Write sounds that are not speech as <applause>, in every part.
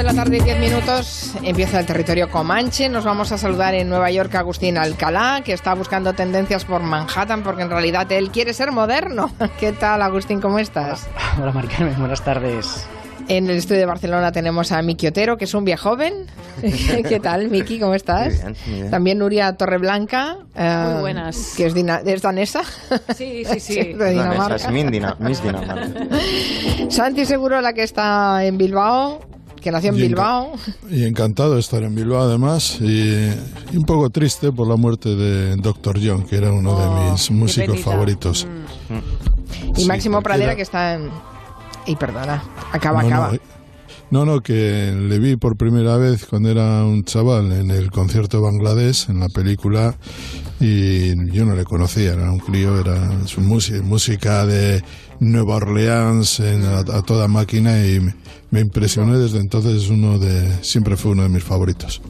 de la tarde y 10 minutos empieza el territorio Comanche. Nos vamos a saludar en Nueva York a Agustín Alcalá, que está buscando tendencias por Manhattan porque en realidad él quiere ser moderno. <laughs> ¿Qué tal, Agustín? ¿Cómo estás? Hola, <laughs> Maricarmen. Buenas tardes. En el estudio de Barcelona tenemos a Miki Otero, que es un joven. <laughs> ¿Qué tal, Miki? ¿Cómo estás? Muy bien, muy bien. También Nuria Torreblanca. eh, Muy buenas. Que es, dina- es danesa. Sí, sí, sí. de Dinamarca. esa es Dinamarca. Santi Seguro, la que está en Bilbao, que nació en Y Bilbao. Y encantado de estar en Bilbao además y, y un poco triste por la muerte de Dr. John, que era uno Oh, de mis músicos favoritos. Y Sí, Máximo porque Pradera, era- que está en... Y perdona, acaba, no, acaba. No, eh, no, no, que le vi por primera vez cuando era un chaval en el concierto de Bangladesh, en la película, y yo no le conocía, era un crío, era su música, música de Nueva Orleans en- a, a toda máquina y me, impresionó desde entonces, es uno de, siempre fue uno de mis favoritos.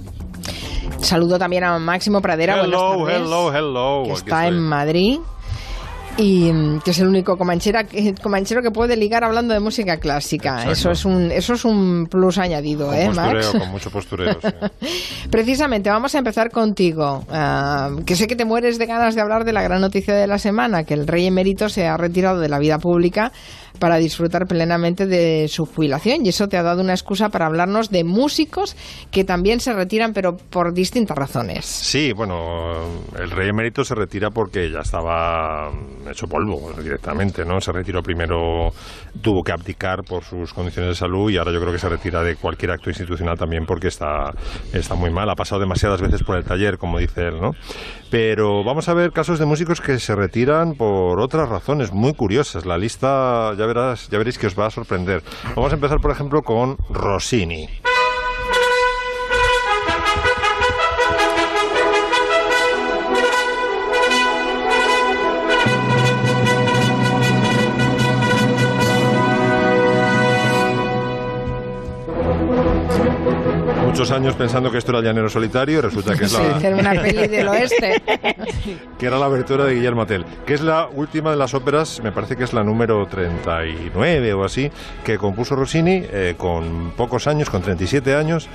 Saludo también a Máximo Pradera. Hello, buenas tardes, hello, hello. Que está en. Madrid. Y mm, que es el único comanchera, que- comanchero que puede ligar hablando de música clásica. Exacto. Eso es un eso es un plus añadido, Con ¿eh, postureo, Max? con mucho postureo. sí. <laughs> Precisamente, vamos a empezar contigo. ah, que sé que te mueres de ganas de hablar de la gran noticia de la semana, que el rey emérito se ha retirado de la vida pública para disfrutar plenamente de su jubilación. Y eso te ha dado una excusa para hablarnos de músicos que también se retiran, pero por distintas razones. Sí, bueno, el rey emérito se retira porque ya estaba hecho polvo directamente, ¿no? Se retiró primero, tuvo que abdicar por sus condiciones de salud y ahora yo creo que se retira de cualquier acto institucional también porque está, está muy mal. Ha pasado demasiadas veces por el taller, como dice él, ¿no? Pero vamos a ver casos de músicos que se retiran por otras razones muy curiosas. La lista, ya verás, ya veréis que os va a sorprender. Vamos a empezar, por ejemplo, con Rossini. Muchos años pensando que esto era Llanero Solitario y resulta que es Sí, la, hacer una peli del oeste. <laughs> que era la abertura de Guillermo Tell, que es la última de las óperas, me parece que es la número 39 o así, que compuso Rossini eh, con pocos años, con 37 años.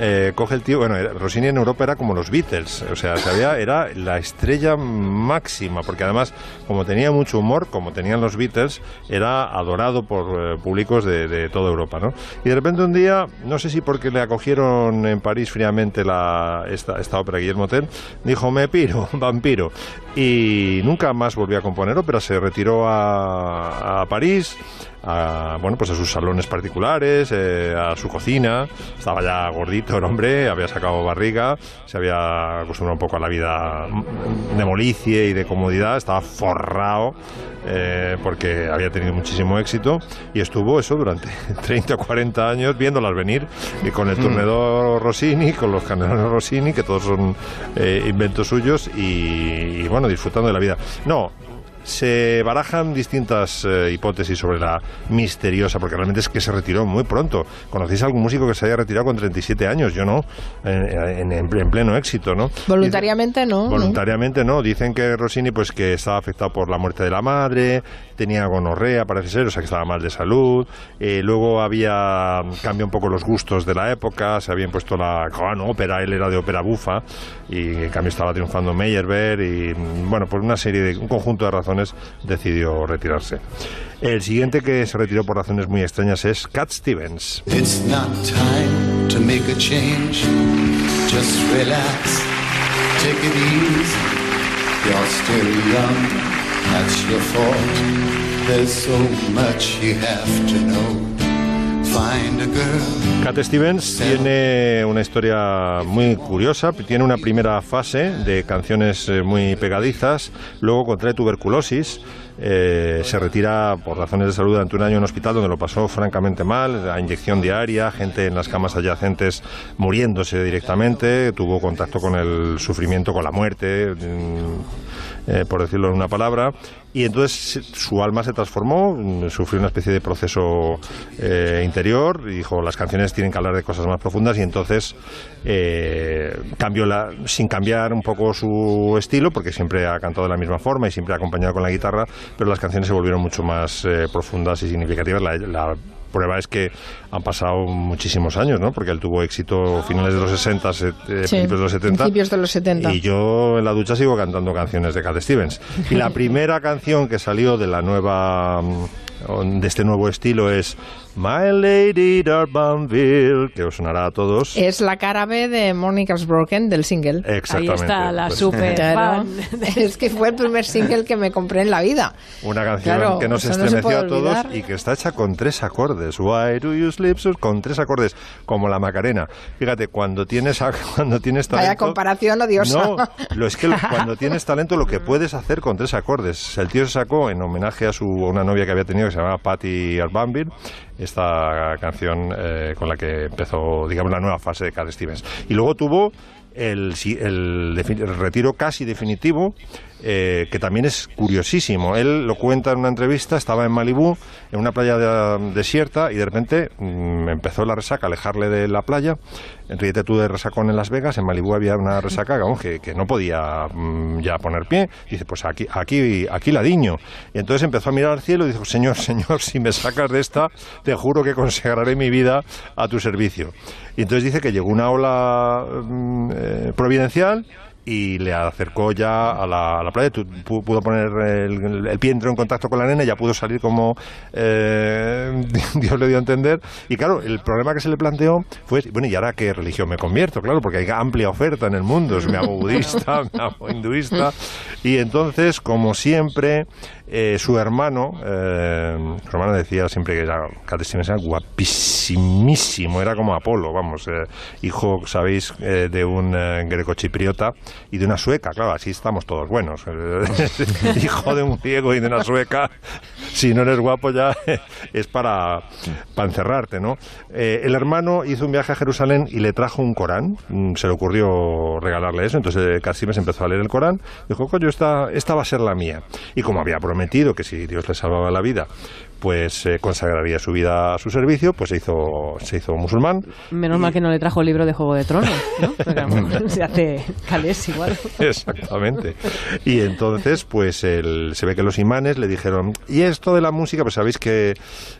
Eh, coge el tío, bueno, Rossini en Europa era como los Beatles, o sea, era la estrella máxima, porque además, como tenía mucho humor, como tenían los Beatles, era adorado por eh, públicos de, toda Europa, ¿no? Y de repente un día, no sé si porque le acogieron en París fríamente la, esta, ópera Guillermo Tell, dijo, me piro, <laughs> vampiro. Y nunca más volvió a componer ópera, se retiró a París, a, bueno, pues a sus salones particulares, eh, a su cocina, estaba ya gordito el hombre, había sacado barriga, se había acostumbrado un poco a la vida de molicie y de comodidad, estaba forrado eh, porque había tenido muchísimo éxito y estuvo eso durante 30 o 40 años viéndolas venir y con el turnedor Rossini, con los canelones Rossini, que todos son eh, inventos suyos y, y, bueno, disfrutando de la vida. No, se barajan distintas eh, hipótesis sobre la misteriosa, porque realmente es que se retiró muy pronto. ¿Conocéis a algún músico que se haya retirado con 37 años? Yo no, en, en- en pleno éxito, ¿no? Voluntariamente no. ¿no? Voluntariamente no. Dicen que Rossini, pues que estaba afectado por la muerte de la madre, tenía gonorrea, parece ser, o sea que estaba mal de salud. Eh, luego había cambiado un poco los gustos de la época, se había impuesto la gran ópera, él era de ópera bufa, y en cambio estaba triunfando Meyerbeer, y bueno, por una serie de, un conjunto de razones decidió retirarse. El siguiente que se retiró por razones muy extrañas es Cat Stevens. It's not time to make a change. Just relax, take it easy. You're still young, that's your fault. There's so much you have to know. Cat Stevens tiene una historia muy curiosa. Tiene una primera fase de canciones eh, muy pegadizas, luego contrae tuberculosis. eh, se retira por razones de salud durante un año en un hospital donde lo pasó francamente mal, la inyección diaria, gente en las camas adyacentes muriéndose directamente, tuvo contacto con el sufrimiento, con la muerte, mm, eh, por decirlo en una palabra, y entonces su alma se transformó, mm, sufrió una especie de proceso eh, interior y dijo las canciones tienen que hablar de cosas más profundas y entonces eh, cambió la, sin cambiar un poco su estilo, porque siempre ha cantado de la misma forma y siempre ha acompañado con la guitarra, pero las canciones se volvieron mucho más eh, profundas y significativas. Prueba es que han pasado muchísimos años, ¿no? Porque él tuvo éxito finales de los 60, set- eh, Sí, principios de los 70. principios de los 70. Y yo en la ducha sigo cantando canciones de Cat Stevens. Y la <laughs> primera canción que salió de la nueva mm, de este nuevo estilo es My Lady Darbanville, que os sonará a todos. Es la cara B de Monica's Broken del single. Ahí Exactamente. está la Pues, super <laughs> Claro. fan. <laughs> Es que fue el primer single que me compré en la vida. Una canción Claro, que nos no estremeció puede a todos olvidar. y que está hecha con tres acordes. Why do you sleep so? Con tres acordes, como la Macarena. Fíjate, cuando tienes, <laughs> cuando tienes talento... Vaya comparación odiosa. No, lo es que cuando tienes talento lo que puedes hacer con tres acordes. El tío se sacó en homenaje a su a una novia que había tenido que se llamaba Patty Arbanville esta canción eh, con la que empezó, digamos, la nueva fase de Cat Stevens. Y luego tuvo el, el el retiro casi definitivo, eh, que también es curiosísimo. Él lo cuenta en una entrevista, estaba en Malibú, en una playa de- desierta, y de repente mm, empezó la resaca, a alejarle de la playa. Ríete tú de resacón en Las Vegas, en Malibú había una resaca que, que no podía mm, ya poner pie. Dice, pues aquí, aquí, aquí la diño. Y entonces empezó a mirar al cielo y dijo, Señor, <laughs> Señor, si me sacas de esta, te juro que consagraré mi vida a tu servicio. Y entonces dice que llegó una ola mm, eh, providencial y le acercó ya a la, a la playa, pudo poner el, el pie, entró en contacto con la nena, ya pudo salir como eh, <laughs> Dios le dio a entender. Y claro, el problema que se le planteó fue, bueno, ¿y ahora qué religión me convierto? Claro, porque hay amplia oferta en el mundo, me hago budista, me hago hinduista. Y entonces, como siempre, eh, su hermano, eh, su hermano decía siempre que era, Cat Stevens era guapísimísimo, era como Apolo, vamos, eh, hijo, sabéis, eh, de un eh, grecochipriota y de una sueca, claro, así estamos todos buenos. <laughs> hijo de un griego y de una sueca, si no eres guapo ya <laughs> es para, encerrarte, ¿no? Eh, el hermano hizo un viaje a Jerusalén y le trajo un Corán, mm, se le ocurrió regalarle eso, entonces eh, Cat Stevens empezó a leer el Corán, dijo, coño, esta, esta va a ser la mía. Y como había prometido que si Dios le salvaba la vida, pues eh, consagraría su vida a su servicio, pues se hizo, se hizo musulmán. Menos mal que no le trajo el libro de Juego de Tronos, ¿no? Porque <laughs> se hace calés igual. Exactamente. Y entonces, pues el- se ve que los imanes le dijeron, y esto de la música, pues sabéis que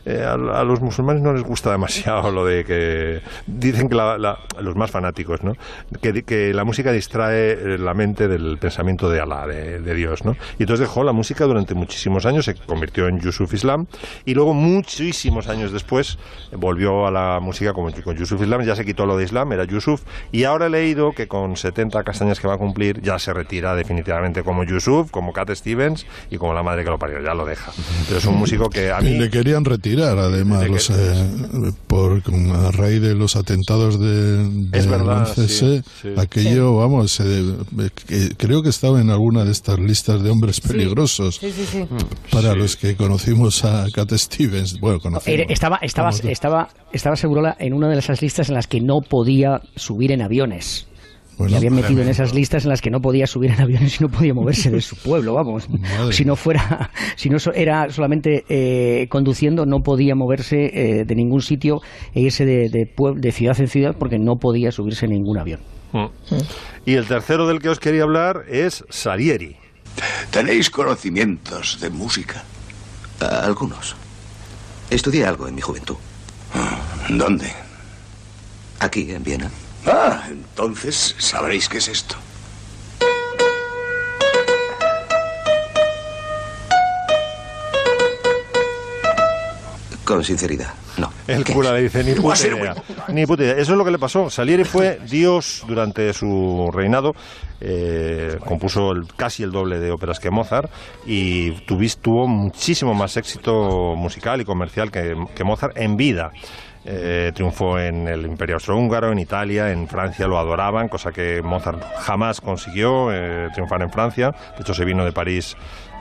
eh, a, a los musulmanes no les gusta demasiado lo de que dicen que la- la- los más fanáticos, ¿no? Que, que la música distrae eh, la mente del pensamiento de Alá, de, de Dios, ¿no? Y entonces dejó la música durante muchísimos años, se convirtió en Yusuf Islam, y luego muchísimos años después eh, volvió a la música como, con Yusuf Islam, ya se quitó lo de Islam, era Yusuf, y ahora he leído que con 70 castañas que va a cumplir ya se retira definitivamente como Yusuf, como Cat Stevens y como la madre que lo parió, ya lo deja. Pero es un músico que a Y mí... le querían retirar, además, De que- eh, por, con- a raíz de los atentados de, Es del verdad, 11S, sí, sí. aquello, vamos, de- que- creo que estaba en alguna de estas listas de hombres peligrosos. Sí, sí, sí. Para los que conocimos a Cat Stevens, bueno, Era- conocimos. Estaba, estaba, estaba, estaba Segurola en una de esas listas en las que no podía subir en aviones. bueno, habían metido en esas listas en las que no podía subir en aviones y no podía moverse de su pueblo, vamos. Madre si no fuera, si no so- era solamente eh, conduciendo, no podía moverse eh, de ningún sitio e irse de, de, de ciudad en ciudad porque no podía subirse en ningún avión. Mm. Y el tercero del que os quería hablar es Salieri. ¿Tenéis conocimientos de música? Ah, Algunos. Estudié algo en mi juventud. ¿Dónde? Aquí, en Viena. Ah, entonces sabréis qué es esto. Con sinceridad, no. El ¿Qué cura es? le dice, ni <laughs> puta ser idea. bueno. Ni puta idea. Eso es lo que le pasó. Salieri fue Dios durante su reinado. eh, compuso el- casi el doble de óperas que Mozart y tuvis- tuvo muchísimo más éxito musical y comercial que, que Mozart en vida. Eh, triunfó en el Imperio Austrohúngaro, en Italia, en Francia lo adoraban, cosa que Mozart jamás consiguió eh, triunfar en Francia. De hecho, se vino de París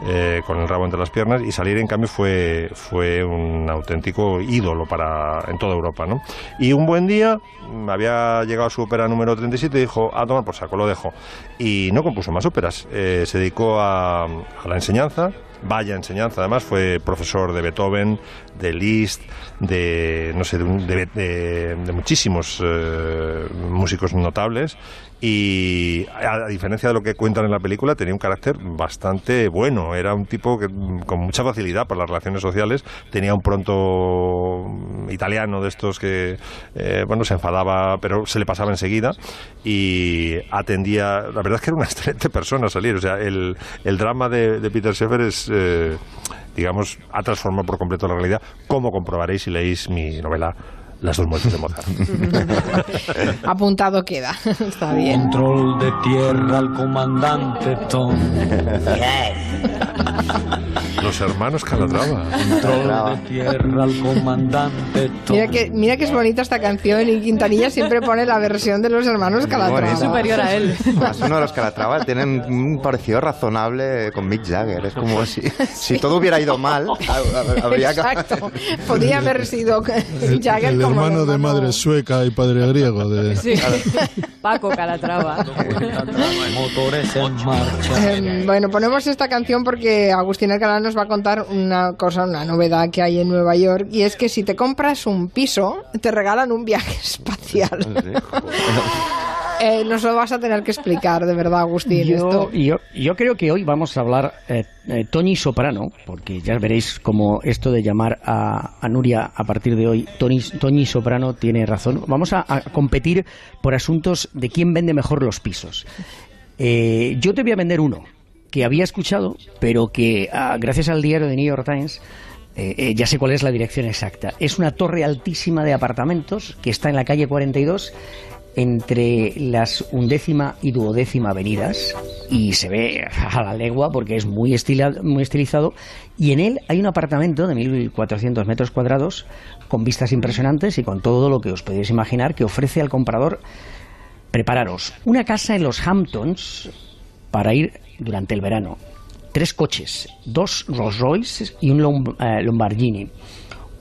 eh, con el rabo entre las piernas y salir en cambio fue, fue un auténtico ídolo para en toda Europa. ¿no? Y un buen día mm, había llegado a su ópera número 37 y dijo, a tomar por saco, lo dejo. Y no compuso más óperas, eh, se dedicó a, a la enseñanza, vaya enseñanza, además fue profesor de Beethoven, de Liszt, de no sé, de, de- de- de muchísimos eh, músicos notables y a, diferencia de lo que cuentan en la película, tenía un carácter bastante bueno. Era un tipo que mm, con mucha facilidad para las relaciones sociales, tenía un pronto mm, italiano de estos que, eh, bueno, se enfadaba, pero se le pasaba enseguida y atendía. La verdad es que era una <laughs> excelente persona salir. O sea, el, el drama de, de Peter Sheffer es. eh, digamos, ha transformado por completo la realidad, como comprobaréis si leéis mi novela Las dos muertes de Mozart. <laughs> Apuntado queda. <laughs> Está bien. Control de tierra al comandante Tom. <laughs> Los hermanos Calatrava. Control de tierra al comandante Tom. Mira que, mira que es bonita esta canción y Quintanilla siempre pone la versión de los hermanos Calatrava. Es superior a él. Además, uno de los Calatrava tienen un parecido razonable con Mick Jagger. Es como si, si todo hubiera ido mal, ha- ha- habría que... Exacto. Podría haber sido Jagger hermano de madre sueca y padre griego. De, <laughs> Sí. <laughs> Paco Calatrava. Motores en marcha. Eh, bueno, ponemos esta canción porque Agustín Alcalá nos va a contar una cosa, una novedad que hay en Nueva York, y es que si te compras un piso, te regalan un viaje <laughs> espacial. Eh, nos lo vas a tener que explicar, de verdad, Agustín. Yo, esto. yo, yo creo que hoy vamos a hablar eh, eh, Tony Soprano, porque ya veréis como esto de llamar a, a Nuria a partir de hoy, Tony, Tony Soprano tiene razón. Vamos a, a competir por asuntos de quién vende mejor los pisos. Eh, yo te voy a vender uno que había escuchado, pero que ah, gracias al diario de New York Times eh, eh, ya sé cuál es la dirección exacta. Es una torre altísima de apartamentos que está en la calle 42 entre las undécima y duodécima avenidas y se ve a la legua porque es muy, estila- muy estilizado. Y en él hay un apartamento de 1.400 metros cuadrados con vistas impresionantes y con todo lo que os podéis imaginar que ofrece al comprador prepararos una casa en los Hamptons para ir durante el verano. Tres coches, dos Rolls Royce y un Lom- eh,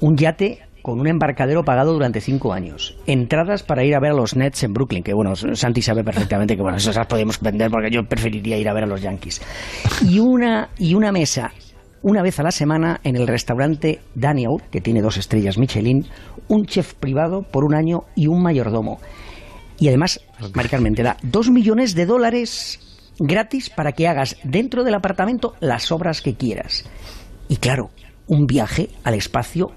un yate con un embarcadero pagado durante cinco años, entradas para ir a ver a los Nets en Brooklyn, que bueno, Santi sabe perfectamente que bueno, esas podemos vender porque yo preferiría ir a ver a los Yankees, y una, y una mesa una vez a la semana en el restaurante Daniel, que tiene dos estrellas Michelin, un chef privado por un año y un mayordomo. Y además, Mari te da dos millones de dólares gratis para que hagas dentro del apartamento las obras que quieras. Y claro, un viaje al espacio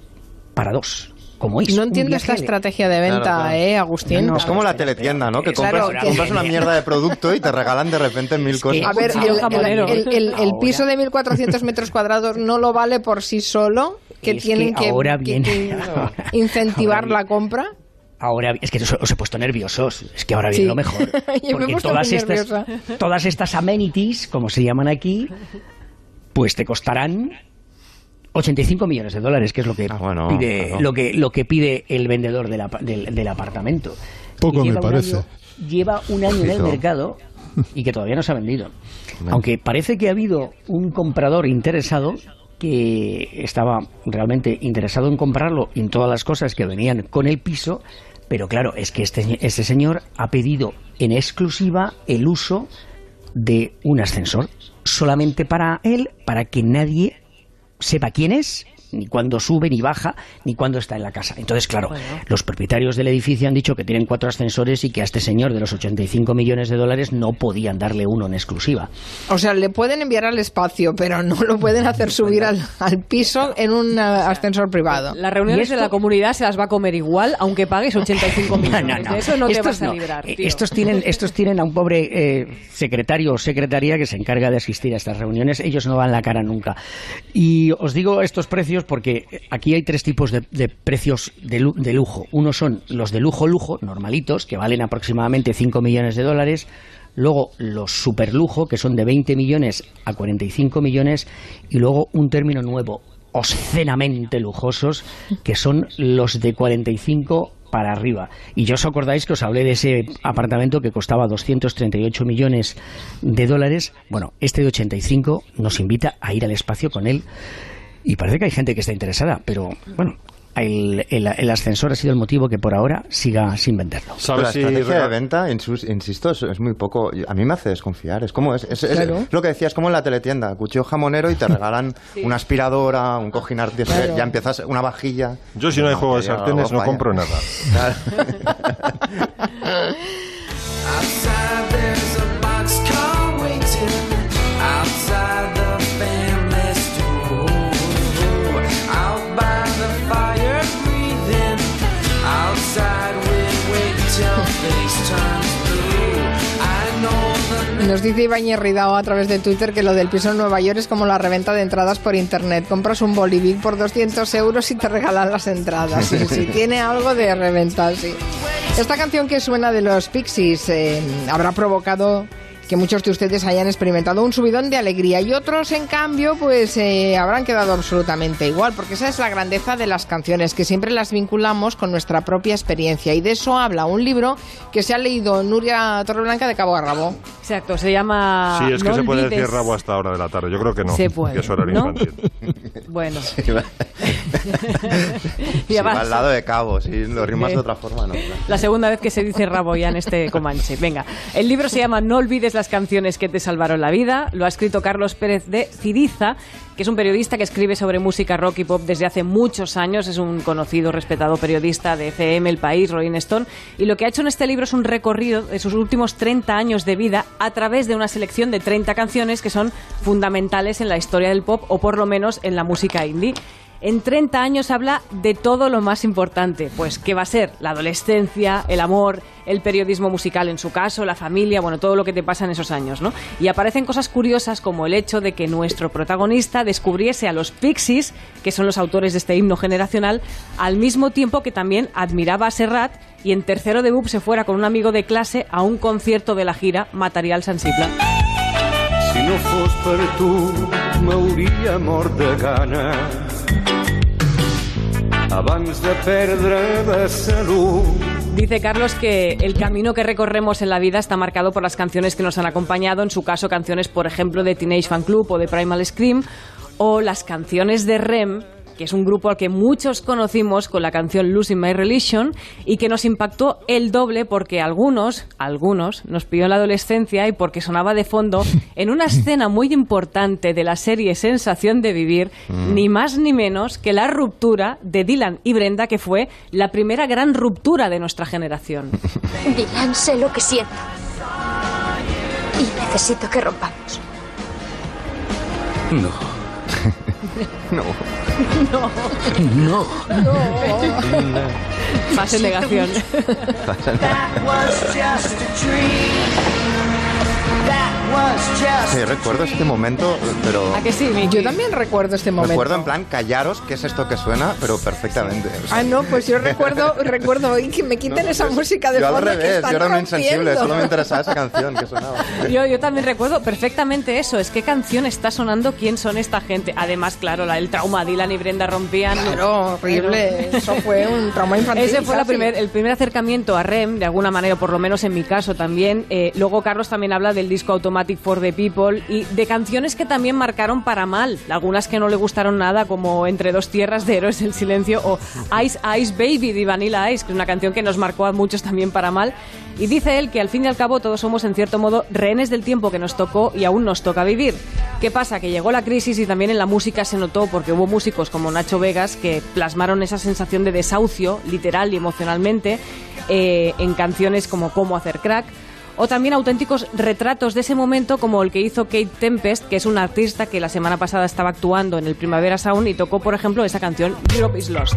para dos. Como es. No entiendo esta estrategia de venta, Claro, claro. ¿eh, Agustín? es como la teletienda, ¿no? Que compras, Claro, que- compras una mierda de producto y te regalan de repente mil cosas. A ver, el, un jamonero. el- el- el- el piso de 1.400 metros cuadrados no lo vale por sí solo, que Es tienen que ahora que- viene- que <laughs> ahora incentivar la compra. Ahora, es que os, os he puesto nerviosos. Es que ahora viene Sí. lo mejor. <laughs> Me Porque todas estas, nerviosa. todas estas amenities, como se llaman aquí, pues te costarán 85 millones de dólares, que es lo que Ah, bueno, pide claro. lo que lo que pide el vendedor del, del, del apartamento. Poco me lleva un parece. año- lleva un año en el mercado y que todavía no se ha vendido. Aunque parece que ha habido un comprador interesado que estaba realmente interesado en comprarlo y en todas las cosas que venían con el piso, pero claro, es que este, este señor ha pedido en exclusiva el uso de un ascensor solamente para él, para que nadie sepa quién es, ni cuándo sube, ni baja, ni cuándo está en la casa. Entonces, claro, los propietarios del edificio han dicho que tienen cuatro ascensores y que a este señor de los 85 millones de dólares no podían darle uno en exclusiva. O sea, le pueden enviar al espacio, pero no lo pueden hacer subir al, al piso en un eh, ascensor privado. Las reuniones de la comunidad se las va a comer igual, aunque pagues 85 <laughs> No, millones. no, no. De eso no te Estos vas a no. librar. Eh, tío. Estos tienen, estos tienen a un pobre eh, secretario o secretaria que se encarga de asistir a estas reuniones. Ellos no dan la cara nunca. Y os digo estos precios porque aquí hay tres tipos de, de precios de, de lujo. Uno son los de lujo lujo, normalitos, que valen aproximadamente 5 millones de dólares. Luego los superlujo, que son de 20 millones a 45 millones. Y luego un término nuevo, obscenamente lujosos, que son los de 45 para arriba. Y yo os acordáis que os hablé de ese apartamento que costaba 238 millones de dólares. Bueno, este de 85 nos invita a ir al espacio con él. Y parece que hay gente que está interesada, pero bueno, el, el- el ascensor ha sido el motivo que por ahora siga sin venderlo. ¿Sabes la si estrategia de venta, insisto, es, muy poco. A mí me hace desconfiar. Es como es, es- es- Claro. lo que decías, como en la teletienda, cuchillo jamonero y te <laughs> regalan una aspiradora, un cojín artificial, Claro. ya empiezas una vajilla. Yo si no hay juego de sartenes no compro nada. <laughs> <laughs> Claro. Nos dice Ibañez Ridao a través de Twitter que lo del piso en Nueva York es como la reventa de entradas por internet. Compras un Bolivic por 200 euros y te regalan las entradas. Sí, sí, <laughs> tiene algo de reventa, sí. Esta canción que suena de los Pixies eh, habrá provocado que muchos de ustedes hayan experimentado un subidón de alegría y otros, en cambio, pues eh, habrán quedado absolutamente igual, porque esa es la grandeza de las canciones, que siempre las vinculamos con nuestra propia experiencia. Y de eso habla un libro que se ha leído Nuria Torreblanca de Cabo a Rabo. Exacto, se llama. Sí, es que No se puede decir olvides- rabo hasta ahora de la tarde. Yo creo que no. Se puede, Que es horario ¿no? infantil. <laughs> Bueno. Sí, <laughs> Ya va vas. al lado de cabo, si lo rimas de otra forma, no. La segunda vez que se dice rabo ya en este Comanche. Venga, el libro se llama No olvides las canciones que te salvaron la vida. Lo ha escrito Carlos Pérez de Ciriza, que es un periodista que escribe sobre música rock y pop desde hace muchos años. Es un conocido, respetado periodista de FM, El País, Rolling Stone. Y lo que ha hecho en este libro es un recorrido de sus últimos 30 años de vida a través de una selección de 30 canciones que son fundamentales en la historia del pop o por lo menos en la música indie. En 30 años habla de todo lo más importante, pues qué va a ser la adolescencia, el amor, el periodismo musical en su caso, la familia, bueno, todo lo que te pasa en esos años, ¿no? Y aparecen cosas curiosas como el hecho de que nuestro protagonista descubriese a los Pixies, que son los autores de este himno generacional, al mismo tiempo que también admiraba a Serrat y en tercero de BUP se fuera con un amigo de clase a un concierto de la gira Material Sensible. Si no fos per tu, mort de gana. Abans de perdre. Dice Carlos que el camino que recorremos en la vida está marcado por las canciones que nos han acompañado, en su caso canciones, por ejemplo, de Teenage Fan Club o de Primal Scream, o las canciones de REM, que es un grupo al que muchos conocimos con la canción Losing My Religion y que nos impactó el doble porque algunos, algunos, nos pilló en la adolescencia y porque sonaba de fondo <laughs> en una escena muy importante de la serie Sensación de Vivir, Mm. ni más ni menos que la ruptura de Dylan y Brenda, que fue la primera gran ruptura de nuestra generación. <laughs> Dylan, sé lo que siento. Y necesito que rompamos. No. <laughs> No. No. No. Más en negación. That Sí, recuerdo este momento, pero... ¿A que sí, Yo también recuerdo este momento. Recuerdo en plan, callaros, ¿qué es esto que suena? Pero perfectamente. o sea, Ah, no, pues yo recuerdo, <laughs> recuerdo y que me quiten esa música de yo al fondo que revés, están yo era un insensible, rompiendo. solo me interesaba esa canción que sonaba. Yo, yo también recuerdo perfectamente eso. Es qué canción está sonando, quién son esta gente. Además, claro, la, el trauma Dylan y Brenda rompían. Claro, horrible. Eso fue un trauma <laughs> infantil. Ese fue la primer, el primer acercamiento a REM, de alguna manera, o por lo menos en mi caso también. Eh, luego Carlos también habla del disco Automatic for the People y de canciones que también marcaron para mal. Algunas que no le gustaron nada, como Entre dos tierras de Héroes del Silencio o Ice Ice Baby de Vanilla Ice, que es una canción que nos marcó a muchos también para mal. Y dice él que al fin y al cabo todos somos en cierto modo rehenes del tiempo que nos tocó y aún nos toca vivir. ¿Qué pasa? Que llegó la crisis y también en la música se notó porque hubo músicos como Nacho Vegas que plasmaron esa sensación de desahucio, literal y emocionalmente, eh, en canciones como Cómo hacer crack. O también auténticos retratos de ese momento como el que hizo Kate Tempest, que es una artista que la semana pasada estaba actuando en el Primavera Sound y tocó, por ejemplo, esa canción Europe is Lost.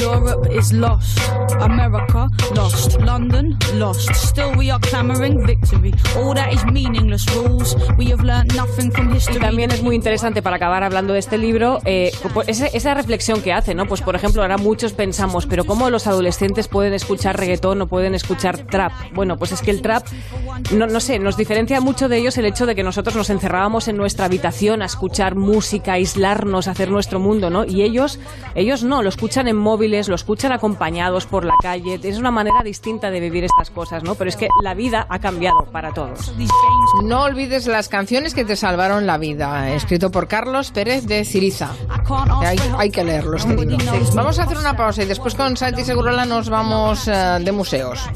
Europe is lost. America lost. London lost. Still we are clamoring victory. All that is meaningless rules. We have learned nothing from history. Y también es muy interesante para acabar hablando de este libro eh, pues esa, esa reflexión que hace, ¿no? Pues por ejemplo, ahora muchos pensamos, pero ¿cómo los adolescentes pueden escuchar reggaetón o pueden escuchar trap? Bueno, pues es que el trap, no, no sé, nos diferencia mucho de ellos el hecho de que nosotros nos encerrábamos en nuestra habitación a escuchar música, aislarnos, a hacer nuestro mundo, ¿no? Y ellos, ellos no, lo escuchan en móviles, lo escuchan acompañados por la calle. Es una manera distinta de vivir estas cosas, ¿no? Pero es que la vida ha cambiado para todos. No olvides las canciones que te salvaron la vida, escrito por Carlos Pérez de Ciriza. Hay, hay que leerlo este libro. Vamos a hacer una pausa y después con Santi Segurola nos vamos eh, de museos.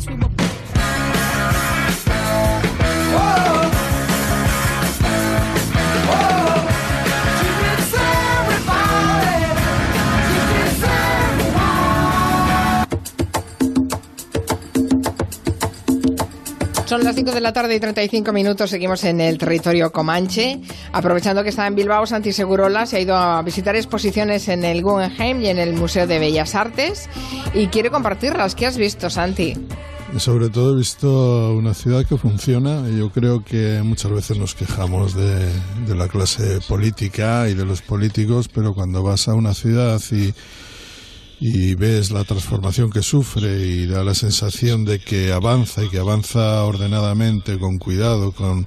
Son las 5 de la tarde y 35 minutos, seguimos en el territorio Comanche. Aprovechando que está en Bilbao, Santi Segurola se ha ido a visitar exposiciones en el Guggenheim y en el Museo de Bellas Artes y quiere compartirlas. ¿Qué has visto, Santi? Sobre todo he visto una ciudad que funciona. Yo creo que muchas veces nos quejamos de, de la clase política y de los políticos, pero cuando vas a una ciudad y, y ves la transformación que sufre y da la sensación de que avanza y que avanza ordenadamente, con cuidado, con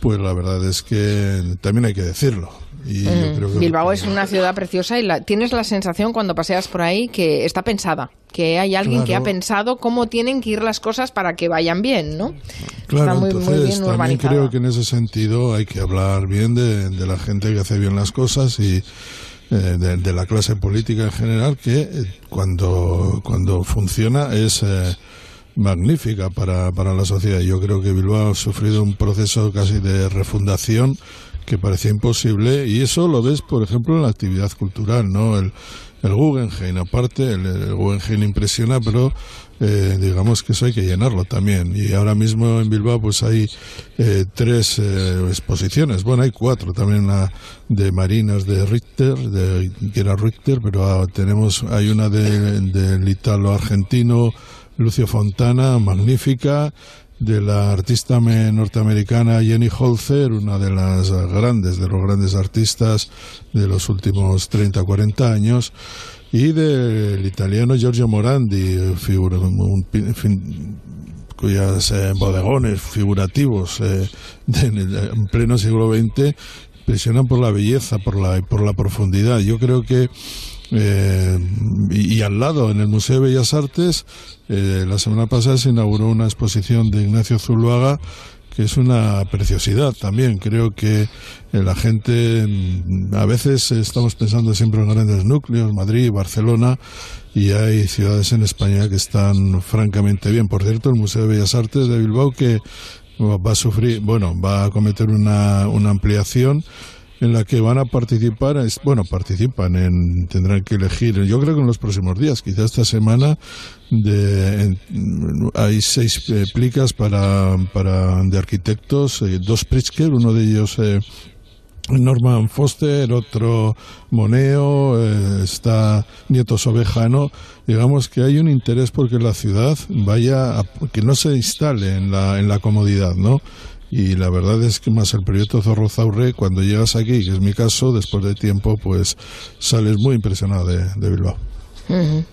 pues la verdad es que también hay que decirlo. Y yo Mm. creo que Bilbao es una ciudad preciosa y la- tienes la sensación cuando paseas por ahí que está pensada, que hay alguien que ha pensado cómo tienen que ir las cosas para que vayan bien, ¿no? Claro, está muy, muy entonces bien también creo que en ese sentido hay que hablar bien de, de la gente que hace bien las cosas y eh, de, de la clase política en general que eh, cuando, cuando funciona es eh, magnífica para, para la sociedad. Yo creo que Bilbao ha sufrido un proceso casi de refundación que parecía imposible y eso lo ves, por ejemplo, en la actividad cultural, ¿no? El, el Guggenheim, aparte, el, el Guggenheim impresiona, pero eh, digamos que eso hay que llenarlo también. Y ahora mismo en Bilbao pues hay eh, tres eh, exposiciones, bueno, hay cuatro. También la de Marinas de Richter, de era Richter, pero ah, tenemos, hay una de- del italo argentino Lucio Fontana, magnífica, de la artista me- norteamericana Jenny Holzer, una de las grandes, de los grandes artistas de los últimos 30, 40 años, y del italiano Giorgio Morandi, eh, figura, un, fin, cuyas eh, bodegones figurativos eh, de- <laughs> en, el- en pleno siglo XX impresionan por la belleza, por la, por la profundidad. Yo creo que eh, y, y al lado, en el Museo de Bellas Artes, eh, la semana pasada se inauguró una exposición de Ignacio Zuluaga que es una preciosidad también. Creo que eh, la gente, mm, a veces estamos pensando siempre en grandes núcleos, Madrid, Barcelona, y hay ciudades en España que están francamente bien. Por cierto, el Museo de Bellas Artes de Bilbao que va a sufrir, bueno, va a cometer una, una ampliación en la que van a participar, es- bueno, participan en, tendrán que elegir, yo creo que en los próximos días, quizás esta semana, de, en- hay seis eh, plicas para, para, de arquitectos, eh, dos Pritzker, uno de ellos eh, Norman Foster, otro Moneo, eh, está Nieto Sobejano. Digamos que hay un interés porque la ciudad vaya, a- que no se instale en la, en la comodidad, ¿no? Y la verdad es que más el proyecto Zorrozaurre, cuando llegas aquí, que es mi caso, después de tiempo, pues sales muy impresionado de, de Bilbao. Ujú.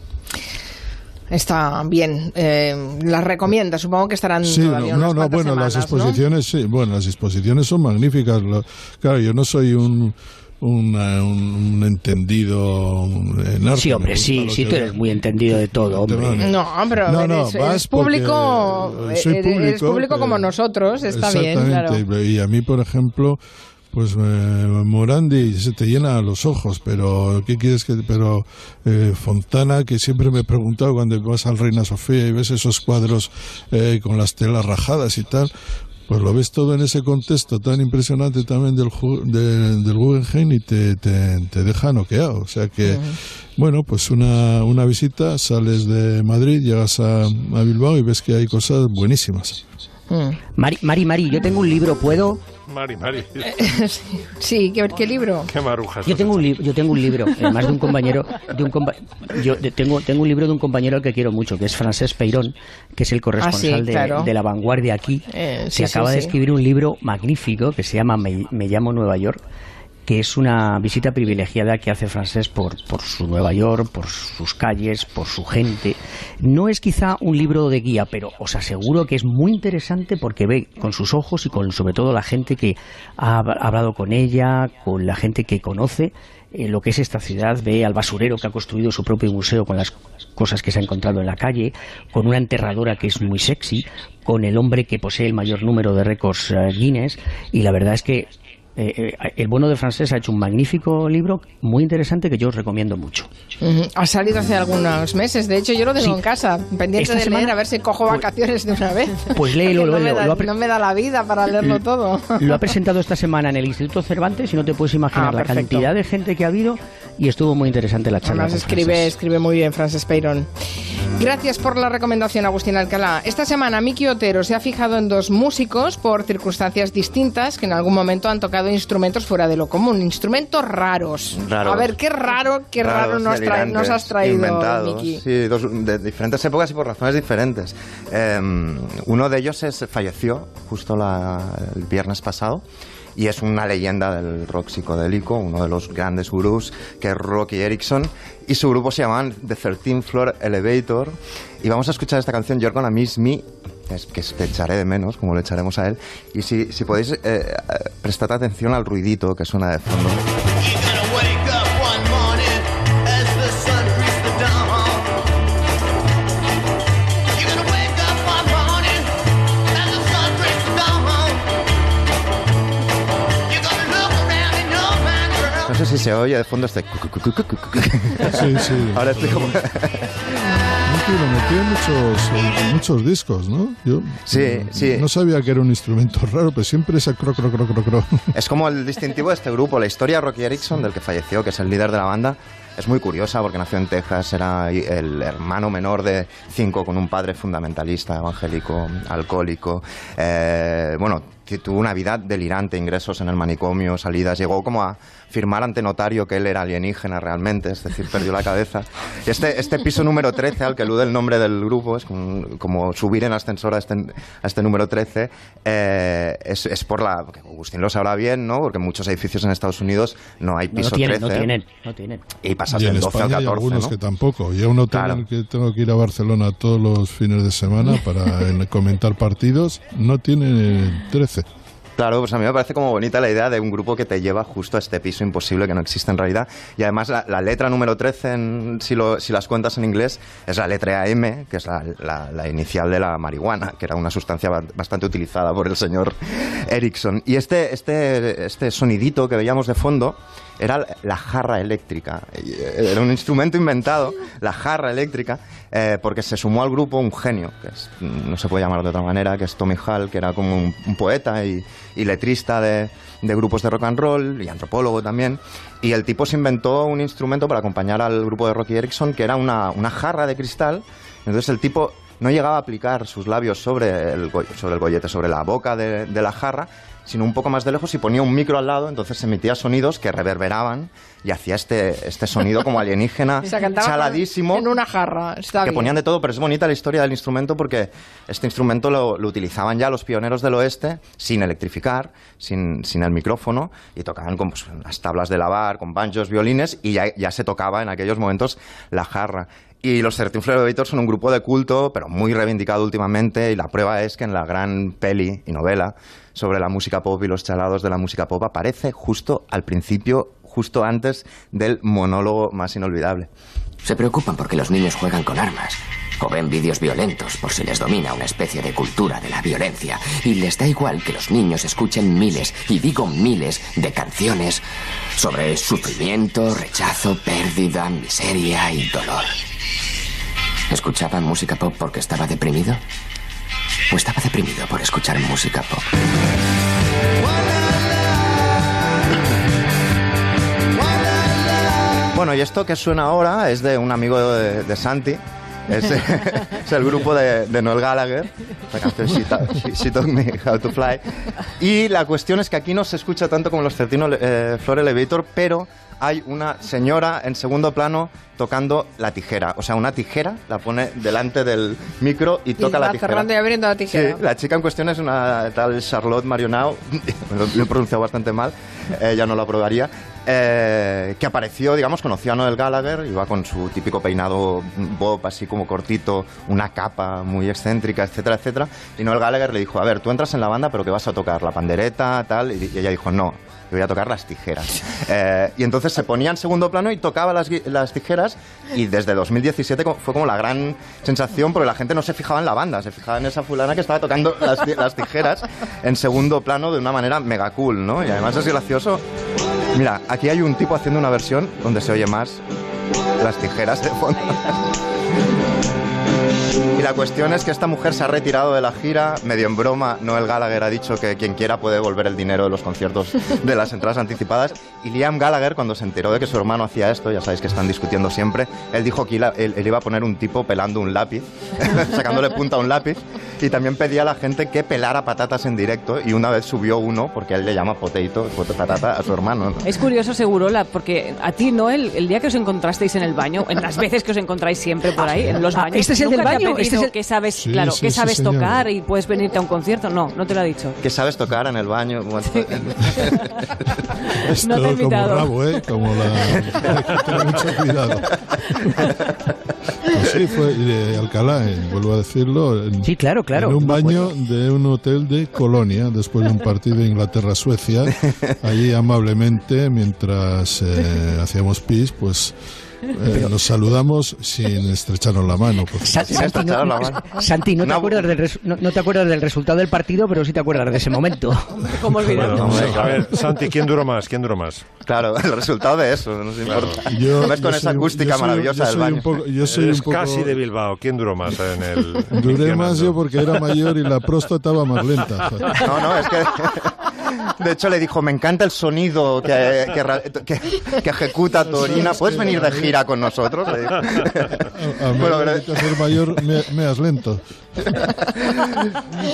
Está bien. Eh, las recomienda, supongo que estarán Sí, todavía no, unas no, bueno, las exposiciones, sí, bueno, las exposiciones son magníficas. Claro, yo no soy un, una- un, un entendido en arte. Sí, hombre, sí, sí, tú eres muy entendido de todo, hombre. No, pero No, no, eres, público, soy eres- eres público, pero- como nosotros, está bien, claro. Y a mí, por ejemplo, pues eh, Morandi se te llena los ojos, pero ¿qué quieres que...? Pero eh, Fontana, que siempre me he preguntado cuando vas al Reina Sofía y ves esos cuadros eh, con las telas rajadas y tal, pues lo ves todo en ese contexto tan impresionante también del, de- del Guggenheim y te, te, te deja noqueado. O sea que, bueno, pues una, una visita, sales de Madrid, llegas a, a Bilbao y ves que hay cosas buenísimas. Mari, Mari, Mari, yo tengo un libro, ¿puedo? Mari, Mari. <laughs> Sí, ¿qué, qué libro? Qué marujas. Yo tengo un libro, yo tengo un libro, <laughs> además de un compañero, de un compa- yo de- tengo tengo un libro de un compañero al que quiero mucho, que es Francesc Peirón, que es el corresponsal Ah, sí, de- claro. de, la vanguardia aquí, Eh, que sí, acaba sí, de sí. escribir un libro magnífico que se llama Me, Me llamo Nueva York, que es una visita privilegiada que hace Francés por, por su Nueva York, por sus calles, por su gente. No es quizá un libro de guía, pero os aseguro que es muy interesante porque ve con sus ojos y con sobre todo la gente que ha hab- hablado con ella, con la gente que conoce eh, lo que es esta ciudad, ve al basurero que ha construido su propio museo con las cosas que se ha encontrado en la calle, con una enterradora que es muy sexy, con el hombre que posee el mayor número de récords eh, Guinness y la verdad es que eh, eh, el bueno de francés ha hecho un magnífico libro, muy interesante, que yo os recomiendo mucho. Ha salido hace algunos meses. De hecho, yo lo tengo Sí. en casa, pendiente Esta de leer, semana- a ver si cojo vacaciones de una vez. Pues léelo, <laughs> no, me léelo, da, lo no me da la vida para leerlo todo. Lo ha presentado esta semana en el Instituto Cervantes y no te puedes imaginar Ah, la cantidad de gente que ha habido y estuvo muy interesante la charla. Además escribe, Francés. escribe muy bien Frances Peyron. Gracias por la recomendación, Agustín Alcalá. Esta semana Miki Otero se ha fijado en dos músicos por circunstancias distintas que en algún momento han tocado instrumentos fuera de lo común, instrumentos raros. Raros. A ver, qué raro, qué raro Raros, nos, trae- delirantes, nos has traído, inventados, Miki. Sí, dos, de diferentes épocas y por razones diferentes. Eh, uno de ellos es, falleció justo la- el viernes pasado. Y es una leyenda del rock psicodélico, uno de los grandes gurús, que es Rocky Erickson. Y su grupo se llamaban The 13 Floor Elevator. Y vamos a escuchar esta canción, You're Gonna Miss Me, es que te echaré de menos, como le echaremos a él. Y si, si podéis, eh, eh, prestad atención al ruidito que suena de fondo. Si se oye de fondo este... Sí, sí. Ahora estoy como... Metió en muchos, muchos discos, ¿no? Yo Sí, mm, sí. no sabía que era un instrumento <laughs> raro, pero siempre esa cro, cro, cro, cro, cro. Es como el distintivo de este grupo. La historia de Rocky Erickson, del que falleció, que es el líder de la banda, es muy curiosa porque nació en Texas, era el hermano menor de cinco con un padre fundamentalista, evangélico, alcohólico. Eh, bueno, t- tuvo una vida delirante, ingresos en el manicomio, salidas. Llegó como a firmar ante notario que él era alienígena realmente, es decir, perdió la cabeza. Este, este piso número 13, al que elude el nombre del grupo, es como, como subir en ascensor a este, a este número 13, eh, es, es por la... porque Agustín lo sabrá bien, ¿no? Porque en muchos edificios en Estados Unidos no hay No, piso no tienen, 13. no tienen, no tienen. Y pasas Y del 12 al España hay 14, algunos ¿no? que tampoco. Y a un hotel Claro. al que tengo que ir a Barcelona todos los fines de semana para <laughs> en- comentar partidos, no tiene 13. Claro, pues a mí me parece como bonita la idea de un grupo que te lleva justo a este piso imposible que no existe en realidad. Y además la, letra número 13, en- si, las cuentas en inglés, es la letra AM, que es la, inicial de la marihuana, que era una sustancia ba- bastante utilizada por el señor Erickson. Y este, este, este sonidito que veíamos de fondo era la- jarra eléctrica. Eh, Era un instrumento inventado, la jarra eléctrica, eh, porque se sumó al grupo un genio, que no se puede llamar de otra manera, que es Tommy Hall, que era como un, poeta y, letrista de, grupos de rock and roll y antropólogo también. Y el tipo se inventó un instrumento para acompañar al grupo de Rocky Erickson, que era una, jarra de cristal. Entonces el tipo no llegaba a aplicar sus labios sobre el, sobre el gollete, sobre la boca de la jarra, sino un poco más de lejos y ponía un micro al lado, entonces emitía sonidos que reverberaban y hacía este, este sonido como alienígena, <laughs> O sea, chaladísimo. en una jarra. Está que bien. ponían de todo, pero es bonita la historia del instrumento porque este instrumento lo, lo utilizaban ya los pioneros del oeste sin electrificar, sin, sin el micrófono, y tocaban con pues, las tablas de lavar, con banjos, violines, y ya, ya se tocaba en aquellos momentos la jarra. Y los 13 Floor Elevators son un grupo de culto, pero muy reivindicado últimamente, y la prueba es que en la gran peli y novela sobre la música pop y los chalados de la música pop aparece justo al principio, justo antes del monólogo más inolvidable. Se preocupan porque los niños juegan con armas o ven vídeos violentos por si les domina una especie de cultura de la violencia y les da igual que los niños escuchen miles, y digo miles, de canciones sobre sufrimiento, rechazo, pérdida, miseria y dolor. ¿Escuchaban música pop porque estaba deprimido? ¿O estaba deprimido por escuchar música pop? Bueno, y esto que suena ahora es de un amigo de, de Santi. Es, <laughs> es el grupo de, de Noel Gallagher, la canción She, Ta- She- She Taught Me How to Fly. Y la cuestión es que aquí no se escucha tanto como los 13 eh, Floor Elevator, pero hay una señora en segundo plano tocando la tijera. O sea, una tijera la pone delante del micro y Y toca la tijera. cerrando y abriendo la Sí, tijera. la chica en cuestión es una tal Charlotte Marionau, <laughs> lo, he pronunciado bastante mal, ella no lo aprobaría, eh, que apareció, digamos, conoció a Noel Gallagher, iba con su típico peinado bob, así como cortito, una capa muy excéntrica, etcétera, etcétera. Y Noel Gallagher le dijo, a ver, tú entras en la banda, pero ¿qué vas a tocar? ¿La pandereta, tal? Y, y ella dijo, no, voy a tocar las tijeras. <laughs> Eh, y entonces se ponía en segundo plano y tocaba las, las tijeras y desde 2017 co- fue como la gran sensación porque la gente no se fijaba en la banda, se fijaba en esa fulana que estaba tocando <laughs> las, las tijeras en segundo plano de una manera mega cool, ¿no? Y además es gracioso. Mira, aquí hay un tipo haciendo una versión donde se oye más las tijeras de fondo. La cuestión es que esta mujer se ha retirado de la gira, medio en broma. Noel Gallagher ha dicho que quien quiera puede devolver el dinero de los conciertos de las entradas anticipadas. Y Liam Gallagher, cuando se enteró de que su hermano hacía esto, ya sabéis que están discutiendo siempre, él dijo que él, él iba a poner un tipo pelando un lápiz, <laughs> sacándole punta a un lápiz. Y también pedía a la gente que pelara patatas en directo. Y una vez subió uno, porque él le llama potato, patata, a su hermano. ¿no? Es curioso, Segurola, porque a ti, Noel, el día que os encontrasteis en el baño, en las veces que os encontráis siempre por ahí, en los Ah, baños, ¿este es el ¿nunca del baño? ¿Este es el- que sabes, Sí, claro, sí, que sí, sabes señor. tocar y puedes venirte a un concierto? No, no te lo ha dicho. Que sabes tocar en el baño. <laughs> <laughs> Esto No te he como invitado. rabo, ¿eh? Como la... Hay que tener mucho cuidado. Pues sí, fue de Alcalá, eh, vuelvo a decirlo. En, sí, claro, claro. En un baño de un hotel de Colonia, después de un partido de Inglaterra-Suecia. <laughs> Allí amablemente, mientras eh, hacíamos pis, pues... eh, nos saludamos sin estrecharnos la mano. Santi, no, te, acuerdas del res- no, no te acuerdas del resultado del partido, pero sí te acuerdas de ese momento. <laughs> ¿Cómo Bueno, a ver, Santi, ¿quién duró más? ¿Quién duró más? Claro, el resultado de eso, no nos importa. Yo- no ves con yo esa soy- acústica yo soy- maravillosa yo del soy baño. un poco- yo soy Eres un poco- casi de Bilbao. ¿Quién duró más en el Duré más yo porque era mayor y la próstata va más lenta. No, no, es que. <laughs> De hecho, le dijo: Me encanta el sonido que, que, ra- que- que ejecuta tu orina. ¿Puedes venir de gira con nosotros? Le dijo. A mí <laughs> Bueno, pero- ser mayor, me, meas lento.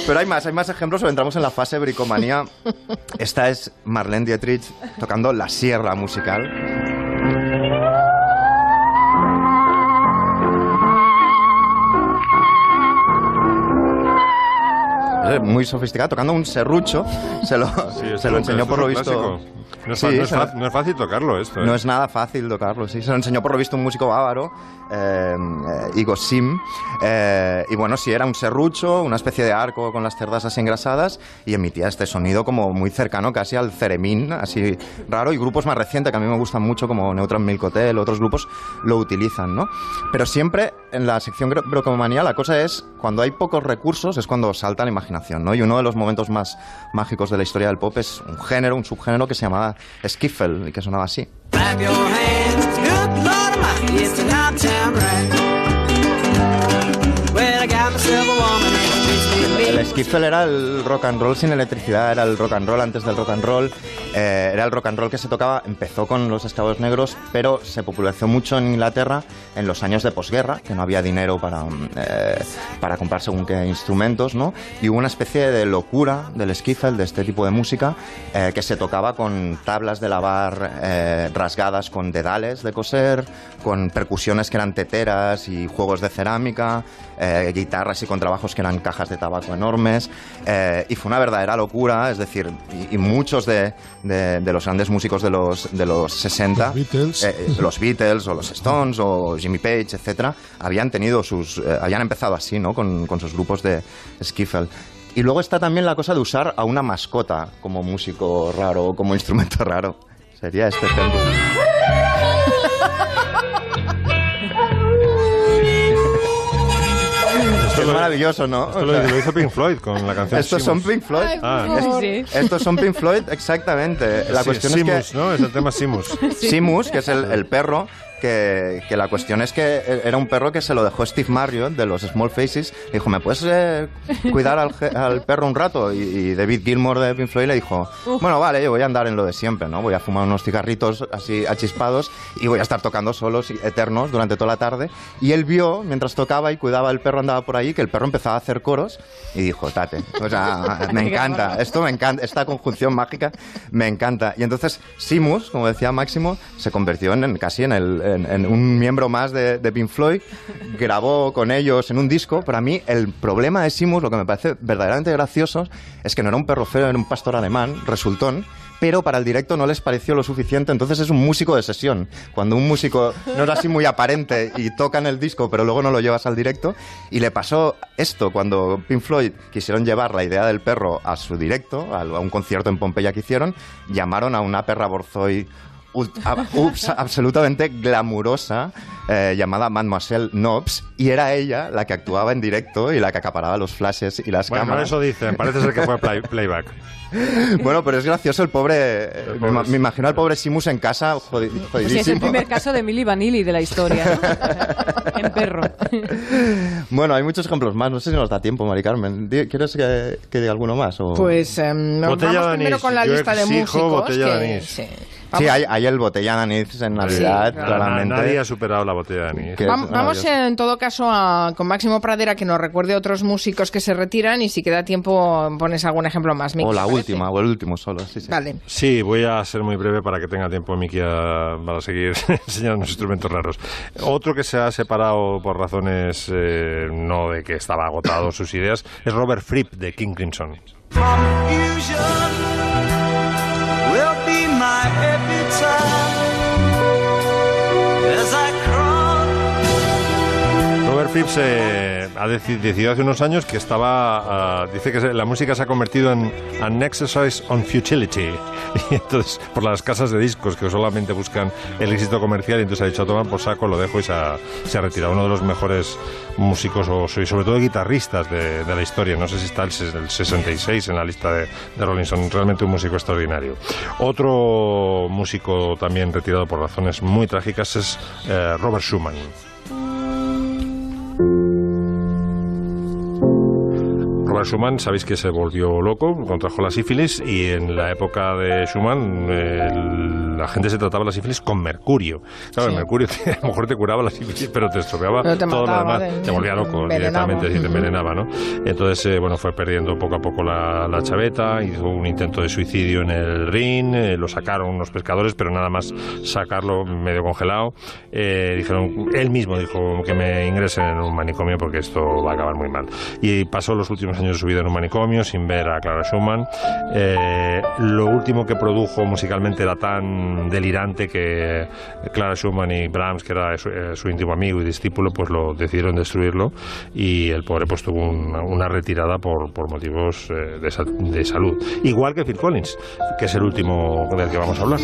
Pero hay más, hay más ejemplos. o Entramos en la fase bricomanía. Esta es Marlene Dietrich tocando la sierra musical. Muy sofisticada, tocando un serrucho. Se lo, <laughs> se lo enseñó por lo visto. clásico. No es, Sí, fa- no es se- fa- no es fácil tocarlo esto. ¿eh? no es nada fácil tocarlo, sí. Se lo enseñó por lo visto un músico bávaro, eh, eh, Igor Sim. eh, y bueno, sí, era un serrucho, una especie de arco con las cerdas así engrasadas y emitía este sonido como muy cercano casi al ceremín, así raro. Y grupos más recientes que a mí me gustan mucho, como Neutron Milk Hotel, otros grupos, lo utilizan, ¿no? Pero siempre en la sección brocomanía la cosa es, cuando hay pocos recursos, es cuando salta la imaginación, ¿no? Y uno de los momentos más mágicos de la historia del pop es un género, un subgénero que se llamaba skiffle y que sonaba así. El skiffle era el rock and roll sin electricidad, era el rock and roll antes del rock and roll, eh, era el rock and roll que se tocaba, empezó con los esclavos negros, pero se popularizó mucho en Inglaterra en los años de posguerra, que no había dinero para, mm, eh, para comprar según qué instrumentos, ¿no? Y hubo una especie de locura del skiffle, de este tipo de música, eh, que se tocaba con tablas de lavar eh, rasgadas con dedales de coser, con percusiones que eran teteras y juegos de cerámica, eh, guitarras y contrabajos que eran cajas de tabaco enormes, eh, y fue una verdadera locura, es decir, y, y muchos de, de- de los grandes músicos de los, de los 60, Los Beatles. eh, eh, los Beatles o los Stones o Jimmy Page, etcétera, habían tenido sus, eh, habían empezado así, ¿no? Con, con sus grupos de skiffle. Y luego está también la cosa de usar a una mascota como músico raro o como <laughs> instrumento raro. Sería este ejemplo. Es lo- maravilloso, ¿no? Esto O lo, sea- lo hizo Pink Floyd con la canción Estos son Simus. Pink Floyd. Ah. Es- Estos son Pink Floyd, exactamente. La Sí, cuestión Simus, es que... ¿no? Es el tema Simus. Simus, que es el, el perro, que, que la cuestión es que era un perro que se lo dejó Steve Marriott de los Small Faces. Le dijo, ¿me puedes eh, cuidar al, al perro un rato? Y, y David Gilmour de Pink Floyd le dijo, bueno, vale, yo voy a andar en lo de siempre, ¿no? Voy a fumar unos cigarritos así achispados y voy a estar tocando solos y eternos durante toda la tarde. Y él vio, mientras tocaba y cuidaba el perro, andaba por ahí, que el perro empezaba a hacer coros y dijo, tate, o sea, me <laughs> encanta, esto me encanta, esta conjunción mágica me encanta. Y entonces Simus, como decía Máximo, se convirtió en, en casi en, el- en- un miembro más de, Pink Floyd, grabó con ellos en un disco, pero a mí el problema de Simus, lo que me parece verdaderamente gracioso, es que no era un perro feo, era un pastor alemán, resultón, pero para el directo no les pareció lo suficiente, entonces es un músico de sesión. Cuando un músico no es así muy aparente y toca en el disco, pero luego no lo llevas al directo, y le pasó esto cuando Pink Floyd quisieron llevar la idea del perro a su directo, a un concierto en Pompeya que hicieron, llamaron a una perra borzoi absolutamente glamurosa eh, llamada Mademoiselle Nobs y era ella la que actuaba en directo y la que acaparaba los flashes y las Bueno, cámaras. eso dicen, parece ser que fue play- playback. <laughs> Bueno, pero es gracioso el pobre. me, ima- me imagino al pobre Simus en casa jodi- Pues sí, es el jodidísimo. primer caso de Milli Vanilli de la historia, ¿no? <laughs> en perro. Bueno, hay muchos ejemplos más. No sé si nos da tiempo, Mari Carmen. ¿Quieres que, que diga alguno más? o- Pues em, nos vamos primero con la Yo lista de músicos. botella de que- anís. Sí. Sí, Vamos- hay, hay el botella de anís en Navidad, Na- claramente. Nadie ha superado la botella de anís. Vam- Vamos en todo caso a- con Máximo Pradera que nos recuerde otros músicos que se retiran y si queda tiempo pones algún ejemplo más. Miki, O la última, o el último solo. Sí, sí. Vale. Sí, voy a ser muy breve para que tenga tiempo Miki a- para seguir <laughs> enseñando instrumentos raros. Otro que se ha separado por razones eh, no de que estaba agotado sus ideas es Robert Fripp de King Crimson. Fripp se ha deci- decidido hace unos años que estaba, ah, dice que la música se ha convertido en an exercise on futility. <laughs> Y entonces, por las casas de discos que solamente buscan el éxito comercial, y entonces ha dicho, toma por saco, lo dejo y se ha, se ha retirado. Uno de los mejores músicos, o, sobre todo guitarristas de, la historia. No sé si está el, ses- el 66 en la lista de, de Rolling Stone. Realmente un músico extraordinario. Otro músico también retirado por razones muy trágicas es eh, Robert Schumann. Schumann, sabéis que se volvió loco, contrajo la sífilis y en la época de Schumann el- la gente se trataba la sífilis con mercurio. Claro, el Sí. mercurio <laughs> a lo mejor te curaba la sífilis, pero te estropeaba Pero te todo mataba, lo demás. te- Te volvía loco directamente, sí, te envenenaba, ¿no? Entonces, eh, bueno, fue perdiendo poco a poco la, la chaveta, hizo un intento de suicidio en el Rin, eh, lo sacaron unos pescadores, pero nada más sacarlo medio congelado. Eh, dijeron, él mismo dijo que me ingresen en un manicomio porque esto va a acabar muy mal. Y pasó los últimos años de su vida en un manicomio sin ver a Clara Schumann. Eh, lo último que produjo musicalmente era tan delirante que Clara Schumann y Brahms, que era su, eh, su íntimo amigo y discípulo, pues lo decidieron destruirlo y el pobre pues tuvo una, retirada por, por motivos eh, de, de salud. Igual que Phil Collins, que es el último del que vamos a hablar.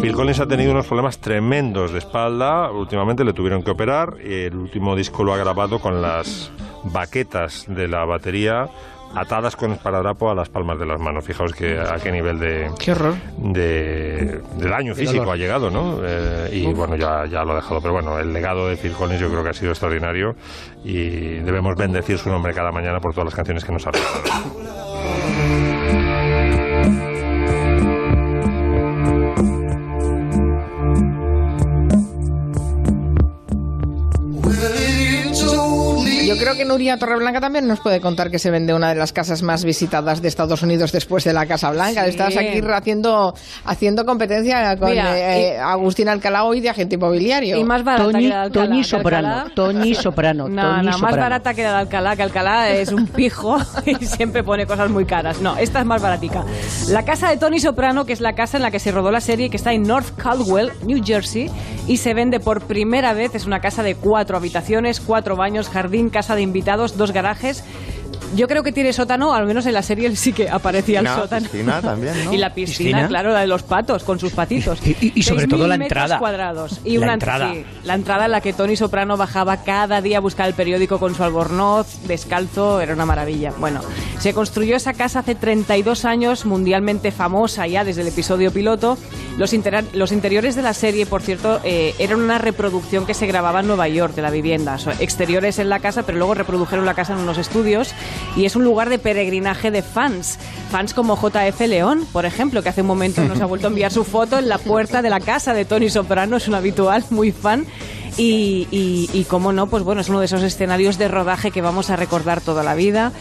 Phil Collins ha tenido unos problemas tremendos de espalda. Últimamente le tuvieron que operar. El último disco lo ha grabado con las baquetas de la batería atadas con esparadrapo a las palmas de las manos. Fijaos que a qué nivel de, Qué horror. de, de daño físico ha llegado, ¿no? Eh, y Uf. bueno, ya, ya lo ha dejado. Pero bueno, el legado de Phil Collins yo creo que ha sido extraordinario y debemos bendecir su nombre cada mañana por todas las canciones que nos ha que Nuria Torreblanca también nos puede contar que se vende una de las casas más visitadas de Estados Unidos después de la Casa Blanca. Sí. Estás aquí haciendo, haciendo competencia con Mira, eh, y- Agustín Alcalá hoy de agente inmobiliario. Y más barata Toñi- que la de Alcalá. Toñi que Soprano, Alcalá- Toñi Soprano, No, Toñi no, más Soprano. barata que la de Alcalá, que Alcalá es un pijo <laughs> y siempre pone cosas muy caras. No, esta es más baratica. La casa de Tony Soprano, que es la casa en la que se rodó la serie, que está en North Caldwell, New Jersey, y se vende por primera vez. Es una casa de cuatro habitaciones, cuatro baños, jardín, casa de invitados, dos garajes. Yo creo que tiene sótano, al menos en la serie sí que aparecía el sótano. piscina también, ¿no? <laughs> Y la piscina, ¿Piscina? claro, la de los patos, con sus patitos. Y- y- y sobre 6.000 todo la entrada. cuadrados. Y La una entrada. sí, la entrada en la que Tony Soprano bajaba cada día a buscar el periódico con su albornoz, descalzo, era una maravilla. Bueno, se construyó esa casa hace 32 años, mundialmente famosa ya desde el episodio piloto. Los, intera- los interiores de la serie, por cierto, eh, eran una reproducción que se grababa en Nueva York de la vivienda. O sea, exteriores en la casa, pero luego reprodujeron la casa en unos estudios. Y es un lugar de peregrinaje de fans. Fans como JF León, por ejemplo, que hace un momento nos ha vuelto a enviar su foto en la puerta de la casa de Tony Soprano, es un habitual, muy fan. Y, y, y cómo no, pues bueno, es uno de esos escenarios de rodaje que vamos a recordar toda la vida.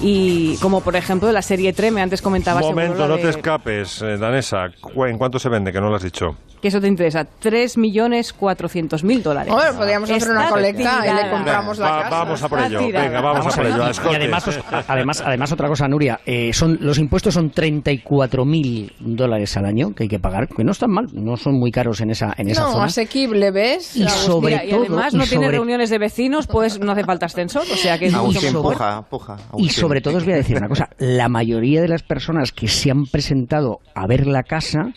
Y como por ejemplo la serie Treme, antes comentaba Momento, seguro la no te de- escapes, eh, Danesa. ¿En cuánto se vende? Que no lo has dicho. que eso te interesa, 3.400.000 dólares. Hombre, podríamos hacer una colecta y le compramos la Va- casa. vamos a por ello. Venga, vamos, a por ello. a y además, os- además, además, otra cosa, Nuria, eh, son los impuestos son 34.000 dólares al año que hay que pagar, que no están mal, no son muy caros en esa, en esa No, zona. asequible, ¿ves? Y Agustín? Sobre Mira, y todo- además y no tiene sobre- reuniones de vecinos, pues no hace falta ascensor, o sea que es mucho Agustín, mejor. puja, puja. Y sobre todo os voy a decir una cosa, la mayoría de las personas que se han presentado a ver la casa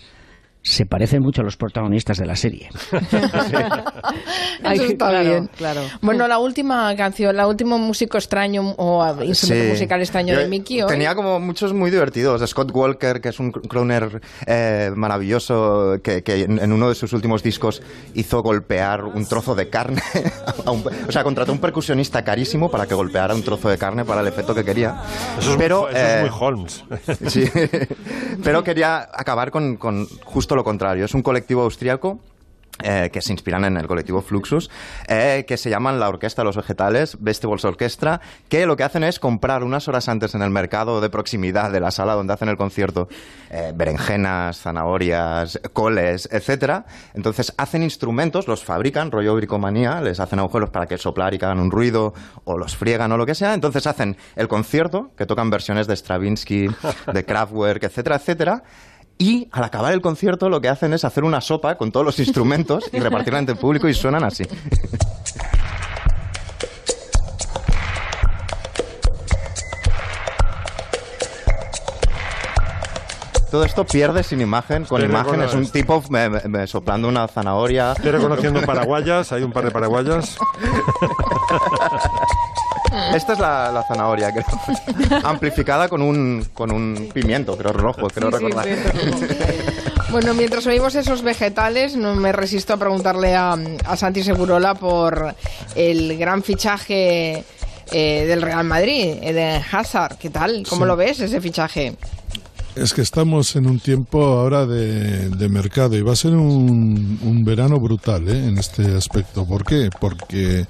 se parecen mucho a los protagonistas de la serie. <laughs> Eso está claro, bien. claro. Bueno, la última canción, la último músico extraño o instrumento Sí. musical extraño Yo de Mickey. hoy. Tenía como muchos muy divertidos. Scott Walker, que es un crooner eh, maravilloso, que, que en, uno de sus últimos discos hizo golpear un trozo de carne. <laughs> a un- o sea, contrató un percusionista carísimo para que golpeara un trozo de carne para el efecto que quería. Eso es, Pero, muy, eso es eh, muy Holmes. <laughs> Sí, pero quería acabar con, con justo lo contrario. Es un colectivo austriaco eh, que se inspiran en el colectivo Fluxus, eh, que se llaman la Orquesta de los Vegetales, Vegetables Orchestra, que lo que hacen es comprar unas horas antes en el mercado de proximidad de la sala donde hacen el concierto eh, berenjenas, zanahorias, coles, etcétera. Entonces hacen instrumentos, los fabrican, rollo bricomanía, les hacen agujeros para que soplar y que hagan un ruido, o los friegan o lo que sea. Entonces hacen el concierto, que tocan versiones de Stravinsky, de <laughs> Kraftwerk, etcétera, etcétera. Y al acabar el concierto lo que hacen es hacer una sopa con todos los instrumentos y repartirla entre el público y suenan así. Todo esto pierde sin imagen, con Estoy imagen es un tipo me soplando una zanahoria. Estoy reconociendo paraguayas, hay un par de paraguayas. <laughs> <laughs> Esta es la, la zanahoria, creo. <laughs> Amplificada con un, con un pimiento, creo rojo, creo Sí, sí, recordar. Bueno, mientras oímos esos vegetales, no me resisto a preguntarle a, a Santi Segurola por el gran fichaje eh, del Real Madrid, eh, de Hazard. ¿Qué tal? ¿Cómo Sí. lo ves ese fichaje? Es que estamos en un tiempo ahora de, de mercado y va a ser un, un verano brutal ¿eh? en este aspecto. ¿Por qué? Porque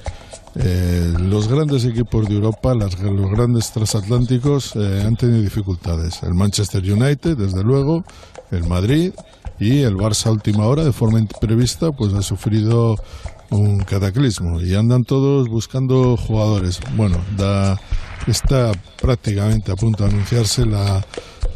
eh, los grandes equipos de Europa, las- los grandes transatlánticos eh, han tenido dificultades. El Manchester United, desde luego, el Madrid y el Barça última hora, de forma imprevista, pues ha sufrido un cataclismo y andan todos buscando jugadores. Bueno, da, está prácticamente a punto de anunciarse la-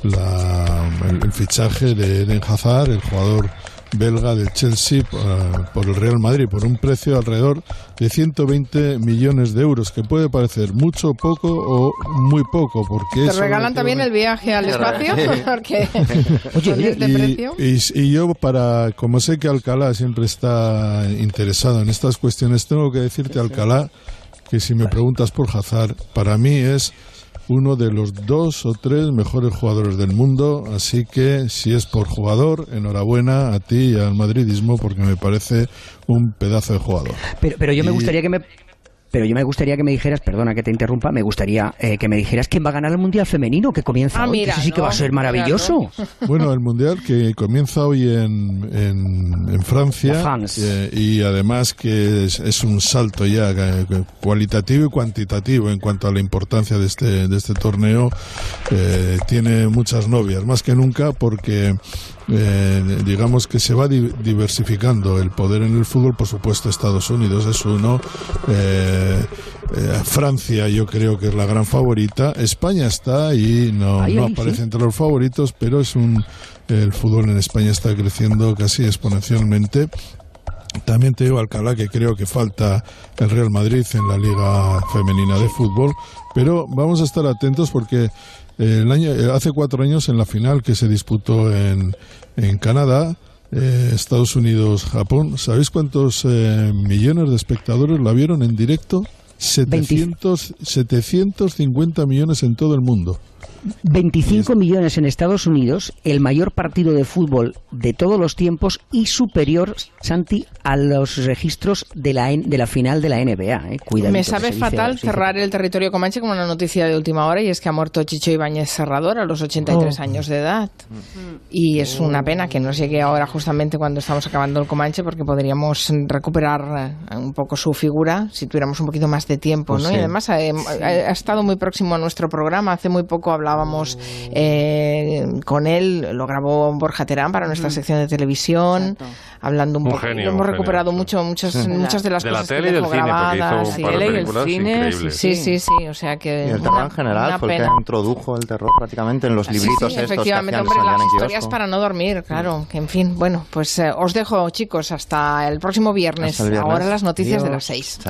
el, el fichaje de Eden Hazard, el jugador belga del Chelsea, por, por el Real Madrid, por un precio alrededor de 120 millones de euros, que puede parecer mucho, poco o muy poco, porque ¿Te regalan también el viaje al espacio? <laughs> Porque <laughs> este y, precio... y- y yo para como sé que Alcalá siempre está interesado en estas cuestiones tengo que decirte Alcalá que si me preguntas por Hazard para mí es uno de los dos o tres mejores jugadores del mundo así que si es por jugador enhorabuena a ti y al madridismo porque me parece un pedazo de jugador. Pero, pero yo me gustaría que me pero yo me gustaría que me dijeras, perdona que te interrumpa, me gustaría eh, que me dijeras quién va a ganar el Mundial Femenino, que comienza Ah, hoy, mira, que eso sí que va a ser mira, maravilloso. <laughs> Bueno, el Mundial que comienza hoy en, en, en Francia eh, y además que es, es un salto ya eh, cualitativo y cuantitativo en cuanto a la importancia de este, de este torneo. Eh, tiene muchas novias, más que nunca porque eh, digamos que se va di- diversificando el poder en el fútbol. Por supuesto, Estados Unidos es uno. eh, eh, Francia yo creo que es la gran favorita. España está ahí, no, Ahí, no ahí, aparece sí. entre los favoritos, pero es un el fútbol en España está creciendo casi exponencialmente. También te digo, Alcalá, que creo que falta el Real Madrid en la Liga Femenina de Fútbol, pero vamos a estar atentos porque el año, eh, hace cuatro años en la final que se disputó en, en Canadá, eh, Estados Unidos, Japón, ¿sabéis cuántos eh, millones de espectadores la vieron en directo? 700, 750 millones en todo el mundo. 25 millones en Estados Unidos, el mayor partido de fútbol de todos los tiempos y superior, Santi, a los registros de la, de la final de la NBA. ¿eh? Cuidadito Me sabe fatal dice- cerrar el territorio comanche con una noticia de última hora y es que ha muerto Chicho Ibáñez Serrador a los 83 Oh. años de edad. Y es una pena que nos llegue ahora justamente cuando estamos acabando el comanche porque podríamos recuperar eh, un poco su figura si tuviéramos un poquito más de tiempo. Pues ¿no? sí. Y además eh, ha, ha estado muy próximo a nuestro programa. Hace muy poco hablábamos eh, con él, lo grabó Borja Terán para nuestra sección de televisión, hablando un, Un poco. genio, Hemos un genio, recuperado mucho, muchas, Sí. muchas de las De la cosas tele que y del dejó cine, porque hizo grabadas. un sí. par de y el cine. Sí, sí, sí, o sea que... Y el terror en general una fue el que pena. introdujo el terror prácticamente en los Sí, libritos sí, estos que efectivamente, hacían hombre, las historias kiosco. para no dormir, claro. Que en fin, bueno, pues eh, os dejo, chicos, hasta el próximo viernes. Hasta el viernes. Ahora las noticias de las seis.